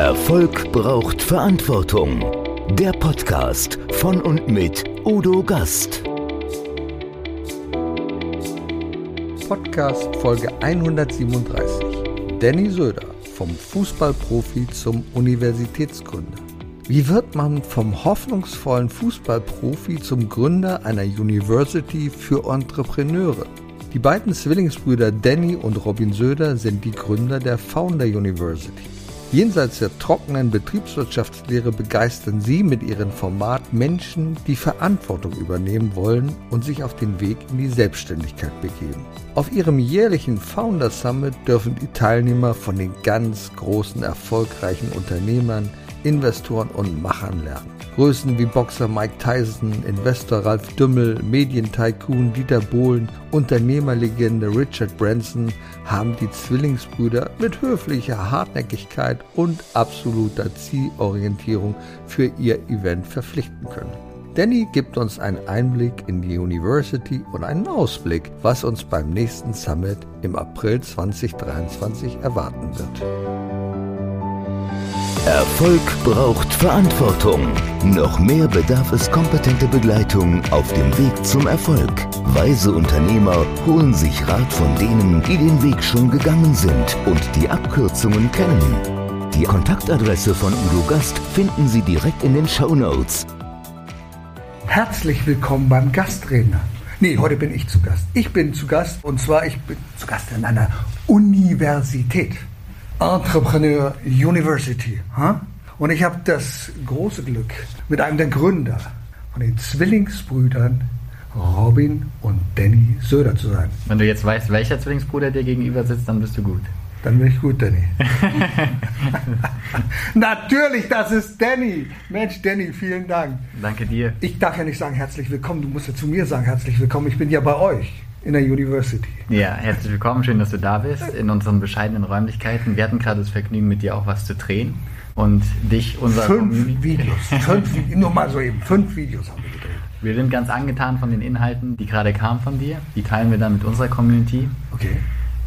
Erfolg braucht Verantwortung. Der Podcast von und mit Udo Gast. Podcast Folge 137. Danny Söder vom Fußballprofi zum Universitätsgründer. Wie wird man vom hoffnungsvollen Fußballprofi zum Gründer einer University für Entrepreneure? Die beiden Zwillingsbrüder Danny und Robin Söder sind die Gründer der Founder University. Jenseits der trockenen Betriebswirtschaftslehre begeistern sie mit ihrem Format Menschen, die Verantwortung übernehmen wollen und sich auf den Weg in die Selbstständigkeit begeben. Auf ihrem jährlichen Founder Summit dürfen die Teilnehmer von den ganz großen, erfolgreichen Unternehmern, Investoren und Machern lernen. Größen wie Boxer Mike Tyson, Investor Ralf Dümmel, Medientycoon Dieter Bohlen, Unternehmerlegende Richard Branson haben die Zwillingsbrüder mit höflicher Hartnäckigkeit und absoluter Zielorientierung für ihr Event verpflichten können. Danny gibt uns einen Einblick in die University und einen Ausblick, was uns beim nächsten Summit im April 2023 erwarten wird. Erfolg braucht Verantwortung. Noch mehr bedarf es kompetente Begleitung auf dem Weg zum Erfolg. Weise Unternehmer holen sich Rat von denen, die den Weg schon gegangen sind und die Abkürzungen kennen. Die Kontaktadresse von Udo Gast finden Sie direkt in den Show Notes. Herzlich willkommen beim Gastredner. Nee, heute bin ich zu Gast. Ich bin zu Gast und zwar ich bin zu Gast in einer Universität. Entrepreneur University. Huh? Und ich habe das große Glück, mit einem der Gründer von den Zwillingsbrüdern Robin und Danny Söder zu sein. Wenn du jetzt weißt, welcher Zwillingsbruder dir gegenüber sitzt, dann bist du gut. Dann bin ich gut, Danny. Natürlich, das ist Danny. Mensch, Danny, vielen Dank. Danke dir. Ich darf ja nicht sagen herzlich willkommen, du musst ja zu mir sagen herzlich willkommen. Ich bin ja bei euch in der University. Ja, herzlich willkommen, schön, dass du da bist in unseren bescheidenen Räumlichkeiten. Wir hatten gerade das Vergnügen, mit dir auch was zu drehen und dich, unser Fünf Community Videos, fünf, nur mal so eben, fünf Videos haben wir gedreht. Wir sind ganz angetan von den Inhalten, die gerade kamen von dir. Die teilen wir dann mit unserer Community. Okay.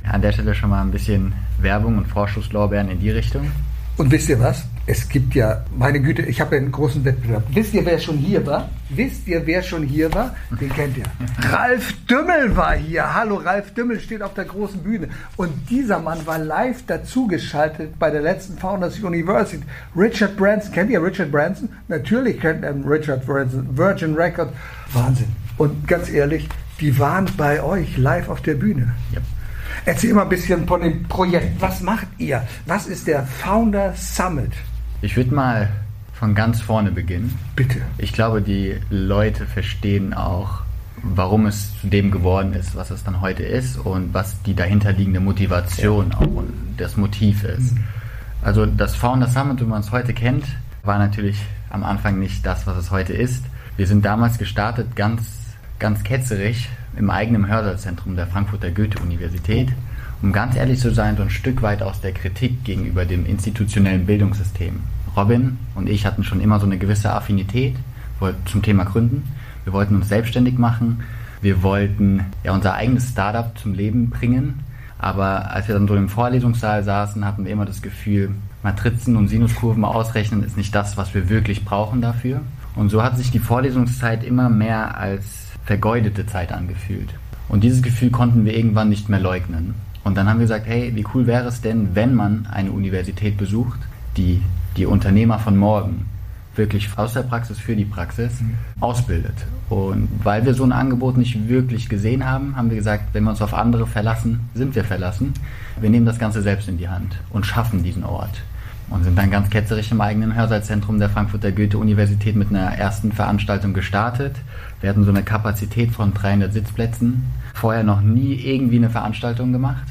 An der Stelle schon mal ein bisschen Werbung und Vorschusslorbeeren in die Richtung. Und wisst ihr was? Es gibt ja, meine Güte, ich habe ja einen großen Wettbewerb. Wisst ihr, wer schon hier war? Wisst ihr, wer schon hier war? Den kennt ihr. Ralf Dümmel war hier. Hallo, Ralf Dümmel steht auf der großen Bühne. Und dieser Mann war live dazugeschaltet bei der letzten Founders University. Richard Branson, kennt ihr Richard Branson? Natürlich kennt ihr Richard Branson. Virgin Record. Wahnsinn. Und ganz ehrlich, die waren bei euch live auf der Bühne. Yep. Erzähl mal ein bisschen von dem Projekt. Was macht ihr? Was ist der Founder Summit? Ich würde mal von ganz vorne beginnen. Bitte. Ich glaube, die Leute verstehen auch, warum es zu dem geworden ist, was es dann heute ist und was die dahinterliegende Motivation ja. auch und das Motiv ist. Mhm. Also das Founder Summit, wie man es heute kennt, war natürlich am Anfang nicht das, was es heute ist. Wir sind damals gestartet, ganz, ganz ketzerig, im eigenen Hörsaalzentrum der Frankfurter Goethe-Universität, um ganz ehrlich zu sein, so ein Stück weit aus der Kritik gegenüber dem institutionellen Bildungssystem. Robin und ich hatten schon immer so eine gewisse Affinität zum Thema Gründen. Wir wollten uns selbstständig machen. Wir wollten ja unser eigenes Startup zum Leben bringen. Aber als wir dann so im Vorlesungssaal saßen, hatten wir immer das Gefühl, Matrizen und Sinuskurven ausrechnen ist nicht das, was wir wirklich brauchen dafür. Und so hat sich die Vorlesungszeit immer mehr als vergeudete Zeit angefühlt. Und dieses Gefühl konnten wir irgendwann nicht mehr leugnen. Und dann haben wir gesagt, hey, wie cool wäre es denn, wenn man eine Universität besucht, die die Unternehmer von morgen wirklich aus der Praxis für die Praxis mhm. ausbildet. Und weil wir so ein Angebot nicht wirklich gesehen haben, haben wir gesagt, wenn wir uns auf andere verlassen, sind wir verlassen. Wir nehmen das Ganze selbst in die Hand und schaffen diesen Ort. Und sind dann ganz ketzerisch im eigenen Hörsaalzentrum der Frankfurter Goethe-Universität mit einer ersten Veranstaltung gestartet. Wir hatten so eine Kapazität von 300 Sitzplätzen. Vorher noch nie irgendwie eine Veranstaltung gemacht.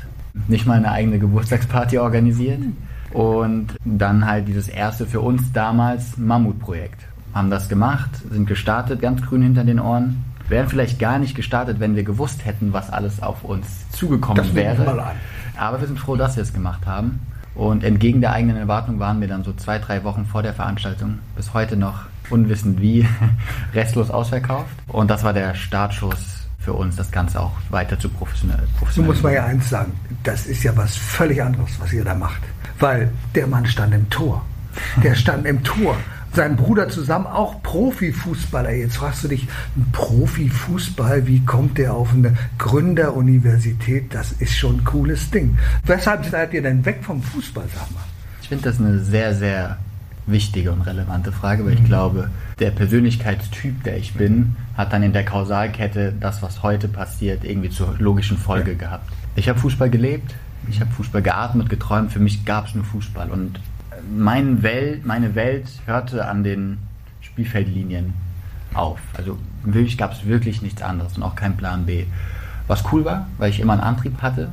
Nicht mal eine eigene Geburtstagsparty organisiert. Und dann halt dieses erste für uns damals Mammutprojekt. Haben das gemacht, sind gestartet, ganz grün hinter den Ohren. Wären vielleicht gar nicht gestartet, wenn wir gewusst hätten, was alles auf uns zugekommen das wäre. Aber wir sind froh, dass wir es gemacht haben. Und entgegen der eigenen Erwartung waren wir dann so zwei, drei Wochen vor der Veranstaltung bis heute noch unwissend wie, restlos ausverkauft. Und das war der Startschuss für uns, das Ganze auch weiter zu professionell. So muss man ja eins sagen, das ist ja was völlig anderes, was ihr da macht. Weil der Mann stand im Tor. Der stand im Tor. Sein Bruder zusammen, auch Profifußballer. Jetzt fragst du dich, ein Profifußball, wie kommt der auf eine Gründeruniversität? Das ist schon ein cooles Ding. Weshalb seid ihr denn weg vom Fußball, sag mal? Ich finde das eine sehr, sehr wichtige und relevante Frage, weil ich mhm. glaube, der Persönlichkeitstyp, der ich bin, hat dann in der Kausalkette das, was heute passiert, irgendwie zur logischen Folge ja. gehabt. Ich habe Fußball gelebt, ich habe Fußball geatmet, geträumt, für mich gab es nur Fußball und mein Welt, meine Welt hörte an den Spielfeldlinien auf. Also wirklich gab es wirklich nichts anderes und auch kein Plan B. Was cool war, weil ich immer einen Antrieb hatte,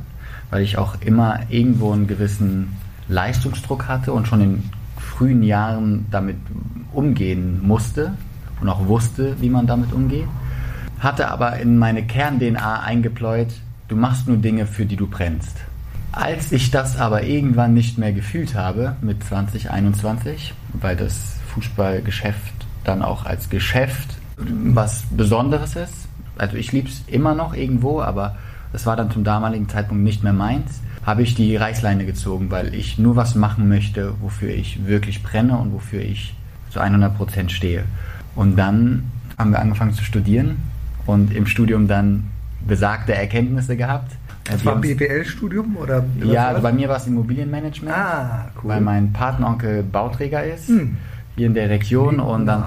weil ich auch immer irgendwo einen gewissen Leistungsdruck hatte und schon in frühen Jahren damit umgehen musste und auch wusste, wie man damit umgeht. Hatte aber in meine Kern-DNA eingepläut, du machst nur Dinge, für die du brennst. Als ich das aber irgendwann nicht mehr gefühlt habe mit 2021, weil das Fußballgeschäft dann auch als Geschäft was Besonderes ist, also ich liebe es immer noch irgendwo, aber das war dann zum damaligen Zeitpunkt nicht mehr meins, habe ich die Reißleine gezogen, weil ich nur was machen möchte, wofür ich wirklich brenne und wofür ich zu 100 Prozent stehe. Und dann haben wir angefangen zu studieren und im Studium dann besagte Erkenntnisse gehabt. Das war ein BWL-Studium oder? Ja, also bei mir war es Immobilienmanagement, ah, cool. weil mein Patenonkel Bauträger ist hm. hier in der Region Wie und dann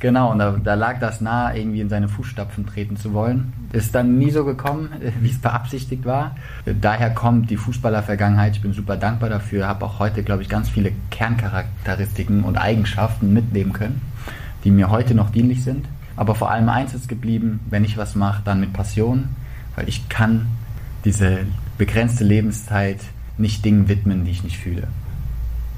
Genau, und da, da, lag das nahe, irgendwie in seine Fußstapfen treten zu wollen. Ist dann nie so gekommen, wie es beabsichtigt war. Daher kommt die Fußballervergangenheit. Ich bin super dankbar dafür. Habe auch heute, glaube ich, ganz viele Kerncharakteristiken und Eigenschaften mitnehmen können, die mir heute noch dienlich sind. Aber vor allem eins ist geblieben, wenn ich was mache, dann mit Passion, weil ich kann diese begrenzte Lebenszeit nicht Dingen widmen, die ich nicht fühle.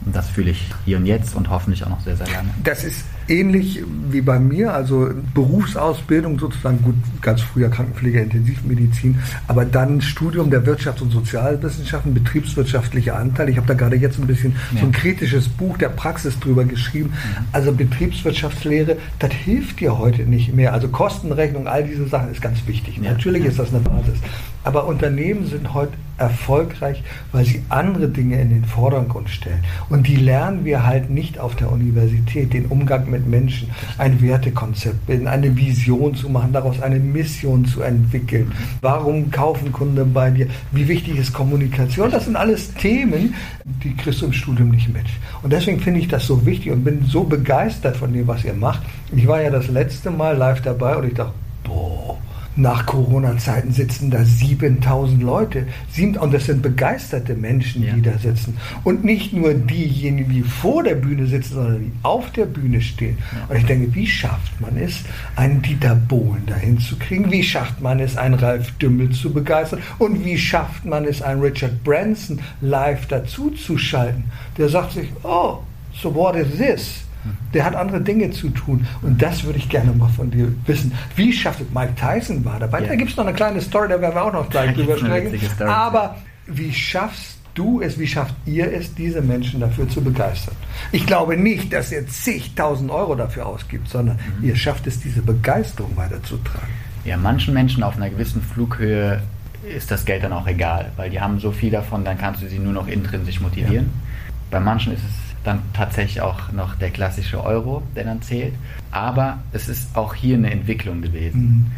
Und das fühle ich hier und jetzt und hoffentlich auch noch sehr, sehr lange. Das ist ähnlich wie bei mir, also Berufsausbildung sozusagen, gut, ganz früher Krankenpfleger, Intensivmedizin, aber dann Studium der Wirtschafts- und Sozialwissenschaften, betriebswirtschaftlicher Anteil. Ich habe da gerade jetzt ein bisschen ja. so ein kritisches Buch der Praxis drüber geschrieben. Mhm. Also Betriebswirtschaftslehre, das hilft dir heute nicht mehr. Also Kostenrechnung, all diese Sachen ist ganz wichtig. Ja. Natürlich ist das eine Basis. Aber Unternehmen sind heute erfolgreich, weil sie andere Dinge in den Vordergrund stellen. Und die lernen wir halt nicht auf der Universität, den Umgang mit Menschen, ein Wertekonzept bilden, eine Vision zu machen, daraus eine Mission zu entwickeln. Warum kaufen Kunden bei dir? Wie wichtig ist Kommunikation? Das sind alles Themen, die kriegst du im Studium nicht mit. Und deswegen finde ich das so wichtig und bin so begeistert von dem, was ihr macht. Ich war ja das letzte Mal live dabei und ich dachte, nach Corona-Zeiten sitzen da 7000 Leute. Und das sind begeisterte Menschen, ja. die da sitzen. Und nicht nur diejenigen, die vor der Bühne sitzen, sondern die auf der Bühne stehen. Und ich denke, wie schafft man es, einen Dieter Bohlen dahin zu kriegen? Wie schafft man es, einen Ralf Dümmel zu begeistern? Und wie schafft man es, einen Richard Branson live dazu zu schalten? Der sagt sich, oh, so what is this? Der hat andere Dinge zu tun. Und das würde ich gerne mal von dir wissen. Wie schafft es? Mike Tyson war dabei. Ja. Da gibt es noch eine kleine Story, da werden wir auch noch gleich drüber sprechen. Aber wie schaffst du es, wie schafft ihr es, diese Menschen dafür zu begeistern? Ich glaube nicht, dass ihr zigtausend Euro dafür ausgibt, sondern mhm. ihr schafft es, diese Begeisterung weiterzutragen. Ja, manchen Menschen auf einer gewissen Flughöhe ist das Geld dann auch egal, weil die haben so viel davon, dann kannst du sie nur noch intrinsisch motivieren. Ja. Bei manchen ist es dann tatsächlich auch noch der klassische Euro, der dann zählt. Aber es ist auch hier eine Entwicklung gewesen.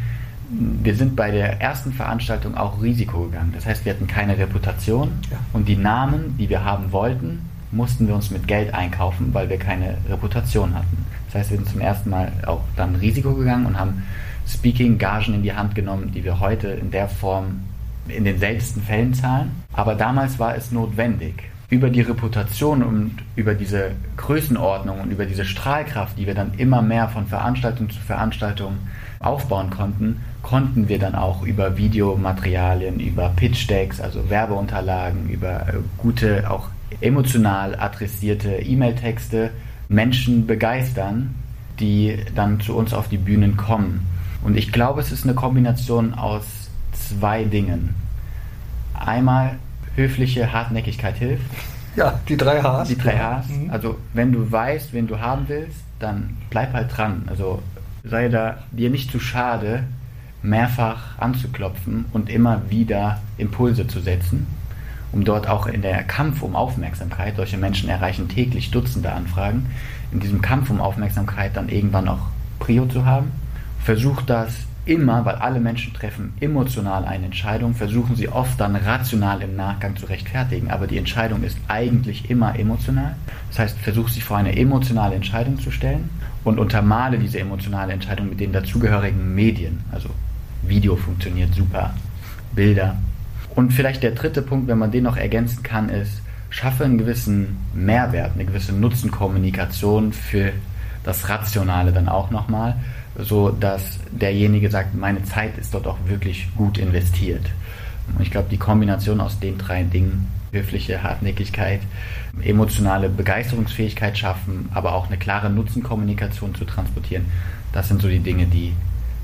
Mhm. Wir sind bei der ersten Veranstaltung auch Risiko gegangen. Das heißt, wir hatten keine Reputation ja. und die Namen, die wir haben wollten, mussten wir uns mit Geld einkaufen, weil wir keine Reputation hatten. Das heißt, wir sind zum ersten Mal auch dann Risiko gegangen und haben Speaking-Gagen in die Hand genommen, die wir heute in der Form in den seltensten Fällen zahlen. Aber damals war es notwendig über die Reputation und über diese Größenordnung und über diese Strahlkraft, die wir dann immer mehr von Veranstaltung zu Veranstaltung aufbauen konnten, konnten wir dann auch über Videomaterialien, über Pitch Decks, also Werbeunterlagen, über äh, gute, auch emotional adressierte E-Mail-Texte Menschen begeistern, die dann zu uns auf die Bühnen kommen. Und ich glaube, es ist eine Kombination aus zwei Dingen. Einmal höfliche Hartnäckigkeit hilft. Ja, die drei Hs. Die drei Hs. Mhm. Also wenn du weißt, wen du haben willst, dann bleib halt dran. Also sei da dir nicht zu schade, mehrfach anzuklopfen und immer wieder Impulse zu setzen. um dort auch in der Kampf um Aufmerksamkeit, solche Menschen erreichen täglich Dutzende Anfragen, in diesem Kampf um Aufmerksamkeit dann irgendwann auch Prio zu haben. Versucht das immer, weil alle Menschen treffen emotional eine Entscheidung, versuchen sie oft dann rational im Nachgang zu rechtfertigen, aber die Entscheidung ist eigentlich immer emotional. Das heißt, versuch sie vor eine emotionale Entscheidung zu stellen und untermale diese emotionale Entscheidung mit den dazugehörigen Medien. Also Video funktioniert super, Bilder. Und vielleicht der dritte Punkt, wenn man den noch ergänzen kann, ist, schaffe einen gewissen Mehrwert, eine gewisse Nutzenkommunikation für das Rationale dann auch nochmal so dass derjenige sagt, meine Zeit ist dort auch wirklich gut investiert. Und ich glaube, die Kombination aus den drei Dingen, höfliche Hartnäckigkeit, emotionale Begeisterungsfähigkeit schaffen, aber auch eine klare Nutzenkommunikation zu transportieren, das sind so die Dinge, die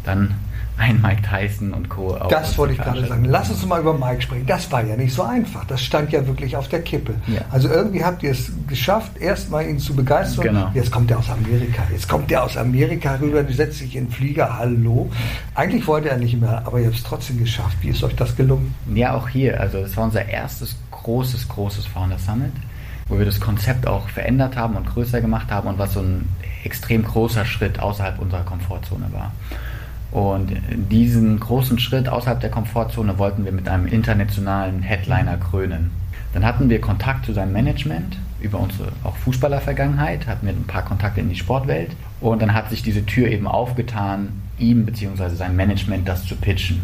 dann ein Mike Tyson und Co. Das wollte ich gerade sagen. Lass uns mal über Mike sprechen. Das war ja nicht so einfach. Das stand ja wirklich auf der Kippe. Ja. Also irgendwie habt ihr es geschafft, erstmal ihn zu begeistern. Genau. Jetzt kommt er aus Amerika. Jetzt kommt er aus Amerika rüber, setzt sich in den Flieger. Hallo. Eigentlich wollte er nicht mehr, aber ihr habt es trotzdem geschafft. Wie ist euch das gelungen? Ja, auch hier. Also das war unser erstes großes, großes Founder Summit, wo wir das Konzept auch verändert haben und größer gemacht haben und was so ein extrem großer Schritt außerhalb unserer Komfortzone war. Und diesen großen Schritt außerhalb der Komfortzone wollten wir mit einem internationalen Headliner krönen. Dann hatten wir Kontakt zu seinem Management über unsere auch Fußballervergangenheit, hatten wir ein paar Kontakte in die Sportwelt und dann hat sich diese Tür eben aufgetan, ihm bzw. seinem Management das zu pitchen.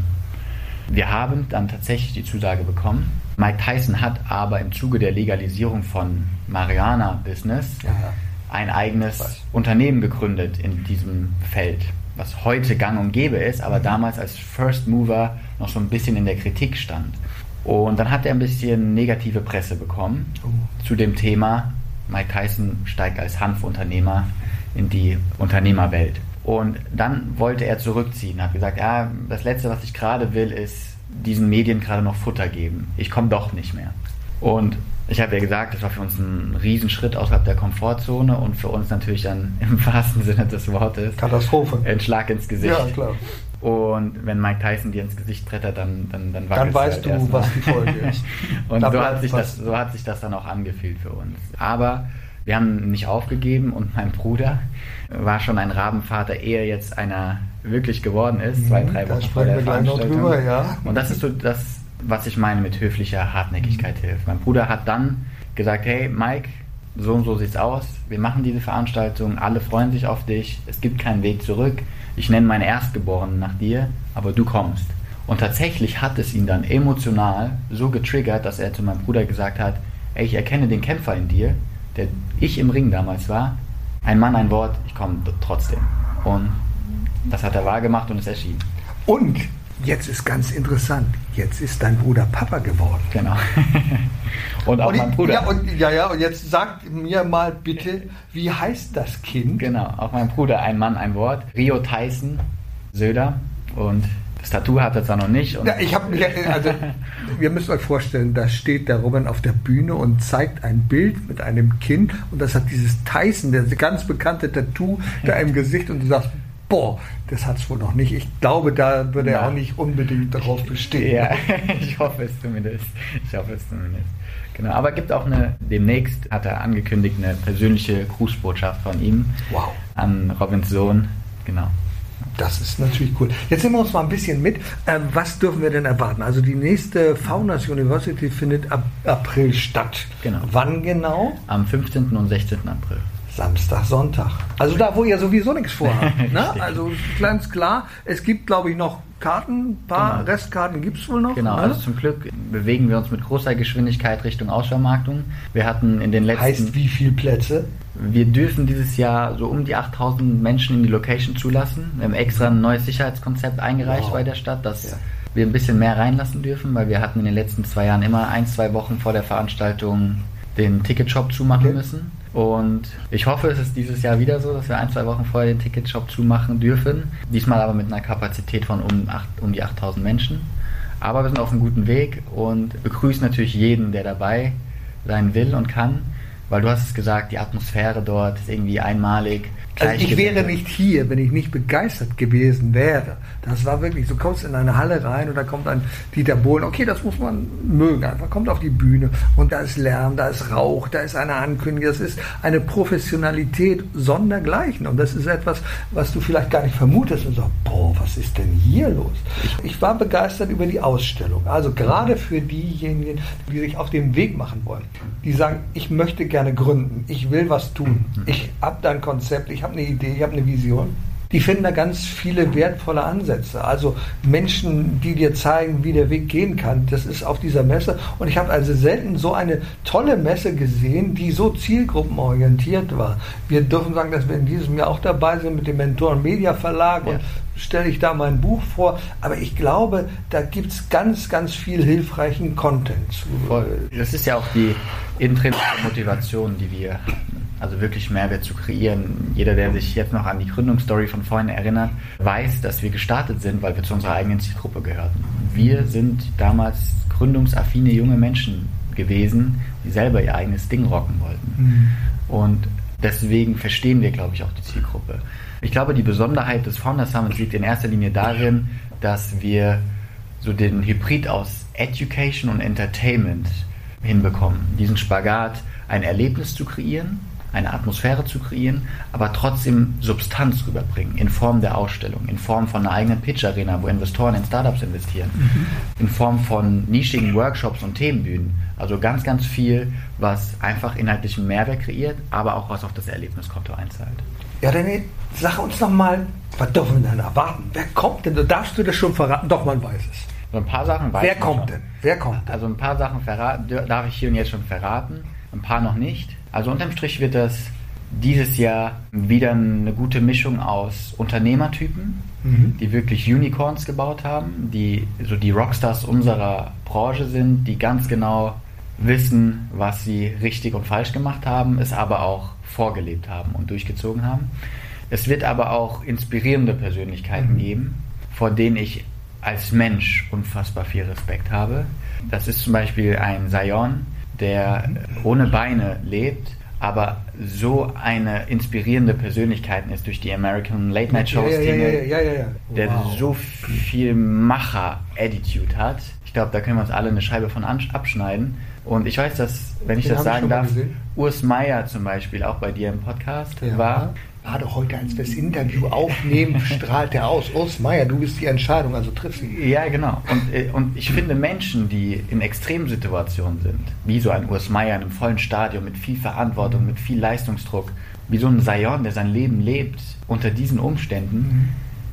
Wir haben dann tatsächlich die Zusage bekommen. Mike Tyson hat aber im Zuge der Legalisierung von Mariana-Business ja, ein eigenes Unternehmen gegründet in diesem Feld was heute gang und gäbe ist, aber damals als First Mover noch so ein bisschen in der Kritik stand. Und dann hat er ein bisschen negative Presse bekommen oh. zu dem Thema, Mike Tyson steigt als Hanfunternehmer in die Unternehmerwelt. Und dann wollte er zurückziehen, hat gesagt, ja, das Letzte, was ich gerade will, ist diesen Medien gerade noch Futter geben. Ich komme doch nicht mehr. Und ich habe ja gesagt, das war für uns ein Riesenschritt außerhalb der Komfortzone und für uns natürlich dann im wahrsten Sinne des Wortes Katastrophe. Ein Schlag ins Gesicht. Ja, klar. Und wenn Mike Tyson dir ins Gesicht brettert, dann dann dann, dann weißt halt du, was die Folge ist. und so hat, sich das, so hat sich das dann auch angefühlt für uns. Aber wir haben nicht aufgegeben und mein Bruder war schon ein Rabenvater, ehe jetzt einer wirklich geworden ist, zwei, mhm, drei Wochen vor der Veranstaltung. Drüber, ja. Und das ist so das was ich meine mit höflicher Hartnäckigkeit mhm. hilft. Mein Bruder hat dann gesagt, hey Mike, so und so sieht's aus, wir machen diese Veranstaltung, alle freuen sich auf dich, es gibt keinen Weg zurück, ich nenne meinen Erstgeborenen nach dir, aber du kommst. Und tatsächlich hat es ihn dann emotional so getriggert, dass er zu meinem Bruder gesagt hat, ey, ich erkenne den Kämpfer in dir, der ich im Ring damals war, ein Mann, ein Wort, ich komme trotzdem. Und das hat er wahrgemacht und es erschien. Und Jetzt ist ganz interessant. Jetzt ist dein Bruder Papa geworden. Genau. und auch und mein Bruder. Ja, und, ja, ja, und jetzt sagt mir mal bitte, wie heißt das Kind? Genau, auch mein Bruder, ein Mann, ein Wort. Rio Tyson Söder. Und das Tattoo hat er zwar noch nicht. ja, ich habe also, ihr müsst euch vorstellen, da steht der Robin auf der Bühne und zeigt ein Bild mit einem Kind und das hat dieses Tyson, der ganz bekannte Tattoo da im Gesicht und du sagst, boah, das hat es wohl noch nicht. Ich glaube, da würde er auch nicht unbedingt darauf bestehen. Ja, ich hoffe es zumindest. Ich hoffe es zumindest. Genau, aber gibt auch eine, demnächst hat er angekündigt, eine persönliche Grußbotschaft von ihm wow. an Robins Sohn. Genau. Das ist natürlich cool. Jetzt nehmen wir uns mal ein bisschen mit. Ähm, was dürfen wir denn erwarten? Also die nächste Faunas University findet ab April statt. Genau. Wann genau? Am 15. und 16. April. Samstag, Sonntag. Also da, wo ihr sowieso nichts vorhabt. ne? Also ganz klar, es gibt, glaube ich, noch Karten, ein paar genau. Restkarten gibt es wohl noch. Genau, ne? also zum Glück bewegen wir uns mit großer Geschwindigkeit Richtung Ausvermarktung. Wir hatten in den letzten... Heißt wie viele Plätze? Wir dürfen dieses Jahr so um die 8000 Menschen in die Location zulassen. Wir haben extra ein neues Sicherheitskonzept eingereicht wow. bei der Stadt, dass ja. wir ein bisschen mehr reinlassen dürfen, weil wir hatten in den letzten zwei Jahren immer ein, zwei Wochen vor der Veranstaltung den Ticketshop zumachen okay. müssen. Und ich hoffe, es ist dieses Jahr wieder so, dass wir ein, zwei Wochen vorher den Ticketshop zumachen dürfen. Diesmal aber mit einer Kapazität von um, acht, um die 8000 Menschen. Aber wir sind auf einem guten Weg und begrüßen natürlich jeden, der dabei sein will und kann. Weil du hast es gesagt, die Atmosphäre dort ist irgendwie einmalig. Also ich wäre nicht hier, wenn ich nicht begeistert gewesen wäre. Das war wirklich, du kommst in eine Halle rein und da kommt ein Dieter Bohlen, okay, das muss man mögen, einfach. Kommt auf die Bühne und da ist Lärm, da ist Rauch, da ist eine Ankündigung, das ist eine Professionalität sondergleichen. Und das ist etwas, was du vielleicht gar nicht vermutest und sagst, boah, was ist denn hier los? Ich war begeistert über die Ausstellung, also gerade für diejenigen, die sich auf den Weg machen wollen, die sagen, ich möchte gerne gründen, ich will was tun, ich habe da ein Konzept, ich habe eine Idee, ich habe eine Vision. Die finden da ganz viele wertvolle Ansätze. Also Menschen, die dir zeigen, wie der Weg gehen kann. Das ist auf dieser Messe. Und ich habe also selten so eine tolle Messe gesehen, die so zielgruppenorientiert war. Wir dürfen sagen, dass wir in diesem Jahr auch dabei sind mit dem Mentoren Media Verlag ja. und stelle ich da mein Buch vor. Aber ich glaube, da gibt es ganz, ganz viel hilfreichen Content. Voll. Das ist ja auch die intrinsische Motivation, die wir also wirklich Mehrwert zu kreieren. Jeder, der sich jetzt noch an die Gründungsstory von vorhin erinnert, weiß, dass wir gestartet sind, weil wir zu unserer eigenen Zielgruppe gehörten. Wir sind damals gründungsaffine junge Menschen gewesen, die selber ihr eigenes Ding rocken wollten. Mhm. Und deswegen verstehen wir, glaube ich, auch die Zielgruppe. Ich glaube, die Besonderheit des Founder Summits liegt in erster Linie darin, dass wir so den Hybrid aus Education und Entertainment hinbekommen. Diesen Spagat, ein Erlebnis zu kreieren, eine Atmosphäre zu kreieren, aber trotzdem Substanz rüberbringen in Form der Ausstellung, in Form von einer eigenen Pitch-Arena, wo Investoren in Startups investieren, mhm. in Form von nischigen Workshops und Themenbühnen. Also ganz, ganz viel, was einfach inhaltlichen Mehrwert kreiert, aber auch was auf das Erlebniskonto einzahlt. Ja, René, sag uns noch mal, was dürfen wir denn erwarten? Wer kommt denn? Darfst du das schon verraten? Doch, man weiß es. So ein paar Sachen weiß Wer kommt schon. denn? Wer kommt? Also ein paar Sachen darf ich hier und jetzt schon verraten, ein paar noch nicht. Also unterm Strich wird das dieses Jahr wieder eine gute Mischung aus Unternehmertypen, mhm. die wirklich Unicorns gebaut haben, die so die Rockstars unserer Branche sind, die ganz genau wissen, was sie richtig und falsch gemacht haben, es aber auch vorgelebt haben und durchgezogen haben. Es wird aber auch inspirierende Persönlichkeiten mhm. geben, vor denen ich als Mensch unfassbar viel Respekt habe. Das ist zum Beispiel ein Sion, der ohne Beine lebt, aber so eine inspirierende Persönlichkeit ist durch die American Late Night Shows, ja, ja, ja, der so viel Macher-Attitude hat. Ich glaube, da können wir uns alle eine Scheibe von abschneiden. Und ich weiß, dass, wenn ich Den das sagen ich darf, Urs Meier zum Beispiel auch bei dir im Podcast war gerade heute, als wir das Interview aufnehmen, strahlt er aus. Urs Meier, du bist die Entscheidung, also triff sie. Ja, genau. Und, äh, und ich finde Menschen, die in Extremsituationen sind, wie so ein Urs Meier in einem vollen Stadion mit viel Verantwortung, mit viel Leistungsdruck, wie so ein Sion, der sein Leben lebt unter diesen Umständen, mhm.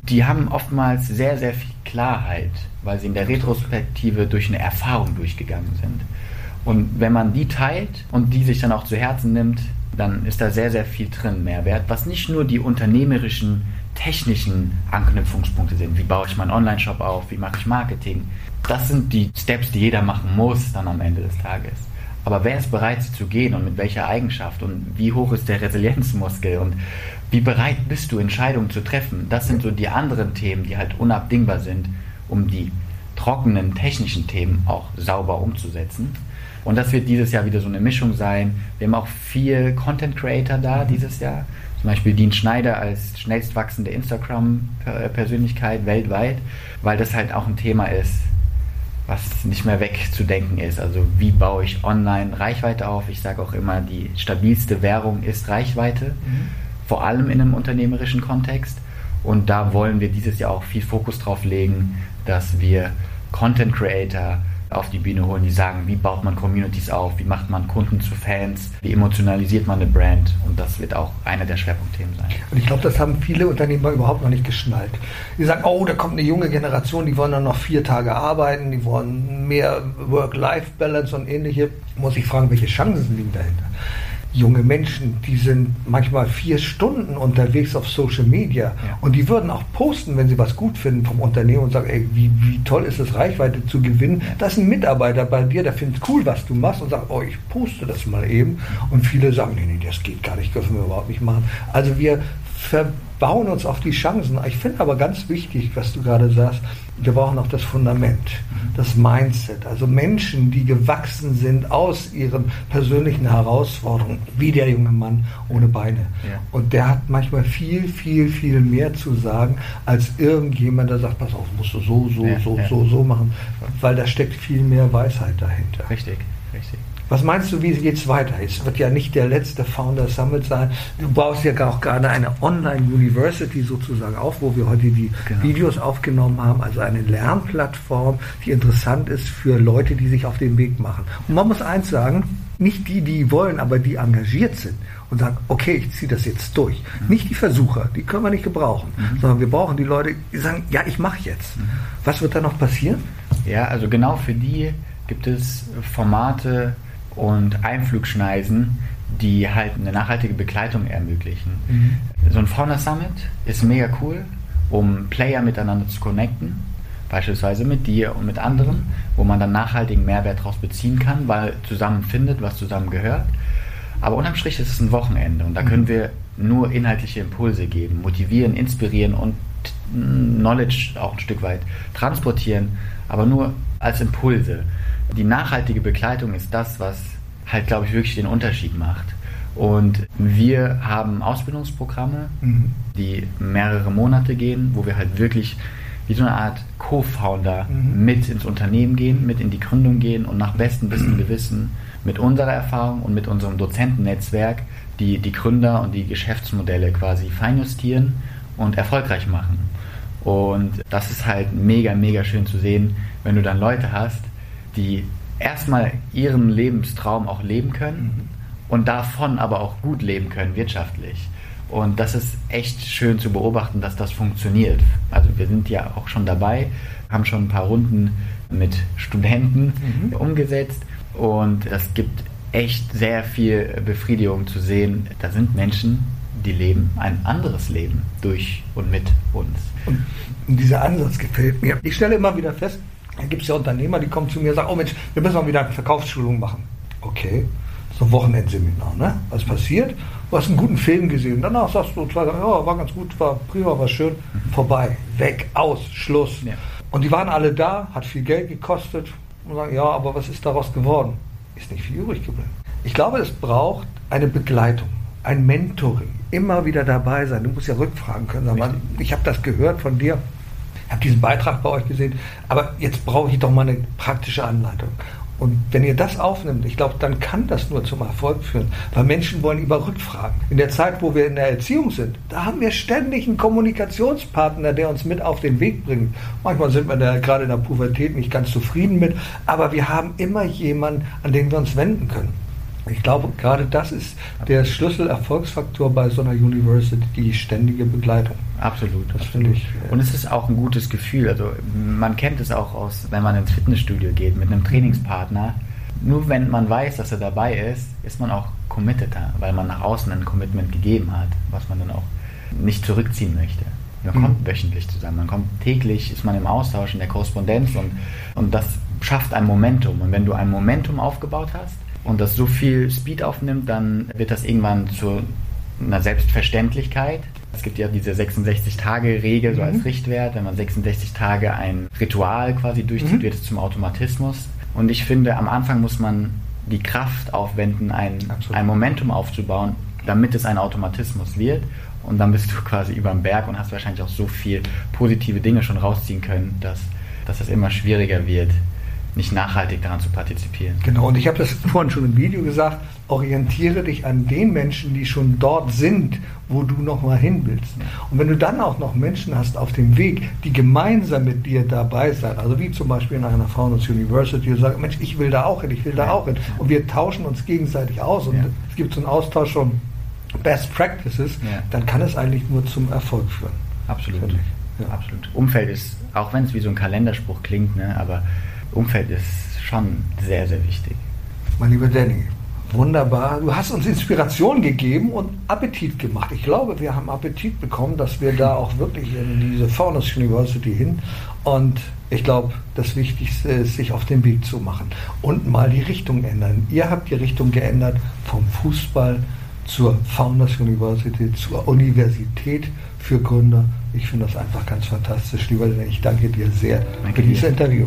die haben oftmals sehr, sehr viel Klarheit, weil sie in der Retrospektive durch eine Erfahrung durchgegangen sind. Und wenn man die teilt und die sich dann auch zu Herzen nimmt, dann ist da sehr, sehr viel drin, Mehrwert, was nicht nur die unternehmerischen, technischen Anknüpfungspunkte sind. Wie baue ich meinen Online-Shop auf? Wie mache ich Marketing? Das sind die Steps, die jeder machen muss dann am Ende des Tages. Aber wer ist bereit, sie zu gehen und mit welcher Eigenschaft und wie hoch ist der Resilienzmuskel und wie bereit bist du, Entscheidungen zu treffen? Das sind so die anderen Themen, die halt unabdingbar sind, um die trockenen technischen Themen auch sauber umzusetzen. Und das wird dieses Jahr wieder so eine Mischung sein. Wir haben auch viel Content Creator da dieses Jahr. Zum Beispiel Dean Schneider als schnellst wachsende Instagram-Persönlichkeit weltweit, weil das halt auch ein Thema ist, was nicht mehr wegzudenken ist. Also wie baue ich online Reichweite auf? Ich sage auch immer, die stabilste Währung ist Reichweite, mhm. vor allem in einem unternehmerischen Kontext. Und da wollen wir dieses Jahr auch viel Fokus drauf legen, dass wir Content Creator auf die Bühne holen, die sagen, wie baut man Communities auf, wie macht man Kunden zu Fans, wie emotionalisiert man eine Brand und das wird auch einer der Schwerpunktthemen sein. Und ich glaube, das haben viele Unternehmer überhaupt noch nicht geschnallt. Die sagen, oh, da kommt eine junge Generation, die wollen dann noch vier Tage arbeiten, die wollen mehr Work-Life-Balance und ähnliche. Muss ich fragen, welche Chancen liegen dahinter? Junge Menschen, die sind manchmal vier Stunden unterwegs auf Social Media ja. und die würden auch posten, wenn sie was gut finden vom Unternehmen und sagen, ey, wie, wie toll ist es, Reichweite zu gewinnen. Ja. Da ist ein Mitarbeiter bei dir, der findet cool, was du machst und sagt, oh, ich poste das mal eben. Und viele sagen, nee, nee, das geht gar nicht, dürfen wir überhaupt nicht machen. Also wir verbauen uns auf die Chancen. Ich finde aber ganz wichtig, was du gerade sagst, wir brauchen auch das Fundament, das Mindset. Also Menschen, die gewachsen sind aus ihren persönlichen Herausforderungen, wie der junge Mann ohne Beine. Ja. Und der hat manchmal viel, viel, viel mehr zu sagen, als irgendjemand, der sagt, pass auf, musst du so, so, ja, so, ja. so, so machen, weil da steckt viel mehr Weisheit dahinter. Richtig, richtig. Was meinst du, wie geht es weiter? Es wird ja nicht der letzte Founder Summit sein. Du baust ja auch gerade eine Online-University sozusagen auf, wo wir heute die genau. Videos aufgenommen haben. Also eine Lernplattform, die interessant ist für Leute, die sich auf den Weg machen. Und man muss eins sagen, nicht die, die wollen, aber die engagiert sind und sagen, okay, ich ziehe das jetzt durch. Mhm. Nicht die Versucher, die können wir nicht gebrauchen, mhm. sondern wir brauchen die Leute, die sagen, ja, ich mache jetzt. Mhm. Was wird da noch passieren? Ja, also genau für die gibt es Formate, und Einflugschneisen, die halt eine nachhaltige Begleitung ermöglichen. Mhm. So ein Fauna Summit ist mega cool, um Player miteinander zu connecten, beispielsweise mit dir und mit anderen, wo man dann nachhaltigen Mehrwert daraus beziehen kann, weil zusammen findet, was zusammen gehört. Aber unterm Strich ist es ein Wochenende und da mhm. können wir nur inhaltliche Impulse geben, motivieren, inspirieren und Knowledge auch ein Stück weit transportieren, aber nur als Impulse die nachhaltige Begleitung ist das, was halt, glaube ich, wirklich den Unterschied macht. Und wir haben Ausbildungsprogramme, mhm. die mehrere Monate gehen, wo wir halt wirklich wie so eine Art Co-Founder mhm. mit ins Unternehmen gehen, mit in die Gründung gehen und nach bestem Wissen und Gewissen mit unserer Erfahrung und mit unserem Dozentennetzwerk die, die Gründer und die Geschäftsmodelle quasi feinjustieren und erfolgreich machen. Und das ist halt mega, mega schön zu sehen, wenn du dann Leute hast, die erstmal ihren Lebenstraum auch leben können mhm. und davon aber auch gut leben können wirtschaftlich. Und das ist echt schön zu beobachten, dass das funktioniert. Also wir sind ja auch schon dabei, haben schon ein paar Runden mit Studenten mhm. umgesetzt und das gibt echt sehr viel Befriedigung zu sehen. Da sind Menschen, die leben ein anderes Leben durch und mit uns. Und dieser Ansatz gefällt mir. Ich stelle immer wieder fest, dann gibt es ja Unternehmer, die kommen zu mir und sagen, oh Mensch, wir müssen mal wieder eine Verkaufsschulung machen. Okay, so ein Wochenendseminar, ne? Was passiert? Du hast einen guten Film gesehen. Danach sagst du zwei Tage, ja, war ganz gut, war prima, war schön. Vorbei, weg, aus, Schluss. Ja. Und die waren alle da, hat viel Geld gekostet. Und sagen, ja, aber was ist daraus geworden? Ist nicht viel übrig geblieben. Ich glaube, es braucht eine Begleitung, ein Mentoring. Immer wieder dabei sein. Du musst ja rückfragen können. Sag ich habe das gehört von dir habe diesen Beitrag bei euch gesehen, aber jetzt brauche ich doch mal eine praktische Anleitung. Und wenn ihr das aufnimmt, ich glaube, dann kann das nur zum Erfolg führen, weil Menschen wollen über Rückfragen. In der Zeit, wo wir in der Erziehung sind, da haben wir ständig einen Kommunikationspartner, der uns mit auf den Weg bringt. Manchmal sind wir da gerade in der Pubertät nicht ganz zufrieden mit, aber wir haben immer jemanden, an den wir uns wenden können. Ich glaube, gerade das ist der Schlüsselerfolgsfaktor bei so einer University, die ständige Begleitung. Absolut. Das finde ich. Äh, Und es ist auch ein gutes Gefühl. Also man kennt es auch aus, wenn man ins Fitnessstudio geht mit einem Trainingspartner. Nur wenn man weiß, dass er dabei ist, ist man auch committed, weil man nach außen ein Commitment gegeben hat, was man dann auch nicht zurückziehen möchte. Man mhm. kommt wöchentlich zusammen, man kommt täglich, ist man im Austausch, in der Korrespondenz und, und das schafft ein Momentum. Und wenn du ein Momentum aufgebaut hast, und das so viel Speed aufnimmt, dann wird das irgendwann zu einer Selbstverständlichkeit. Es gibt ja diese 66-Tage-Regel so als mhm. Richtwert. Wenn man 66 Tage ein Ritual quasi durchzieht, mhm. wird es zum Automatismus. Und ich finde, am Anfang muss man die Kraft aufwenden, ein, ein Momentum aufzubauen, damit es ein Automatismus wird. Und dann bist du quasi über dem Berg und hast wahrscheinlich auch so viel positive Dinge schon rausziehen können, dass, dass es immer schwieriger wird, nicht nachhaltig daran zu partizipieren. Genau, und ich habe das vorhin schon im Video gesagt, orientiere dich an den Menschen, die schon dort sind, wo du nochmal hin willst. Und wenn du dann auch noch Menschen hast auf dem Weg, die gemeinsam mit dir dabei sind, also wie zum Beispiel in einer Founders University, und sagen, Mensch, ich will da auch hin, ich will da auch hin. Und wir tauschen uns gegenseitig aus und ja. es gibt so einen Austausch von Best Practices, ja. dann kann es eigentlich nur zum Erfolg führen. Absolut. Ja. Absolut. Umfeld ist, auch wenn es wie so ein Kalenderspruch klingt, ne, aber Umfeld ist schon sehr, sehr wichtig. Mein lieber Danny, wunderbar. Du hast uns Inspiration gegeben und Appetit gemacht. Ich glaube, wir haben Appetit bekommen, dass wir da auch wirklich in diese Faunus University hin. Und ich glaube, das Wichtigste ist, sich auf den Weg zu machen und mal die Richtung ändern. Ihr habt die Richtung geändert vom Fußball zur Founders University, zur Universität für Gründer. Ich finde das einfach ganz fantastisch. Lieber Lenny, ich danke dir sehr danke für dieses dir. Interview.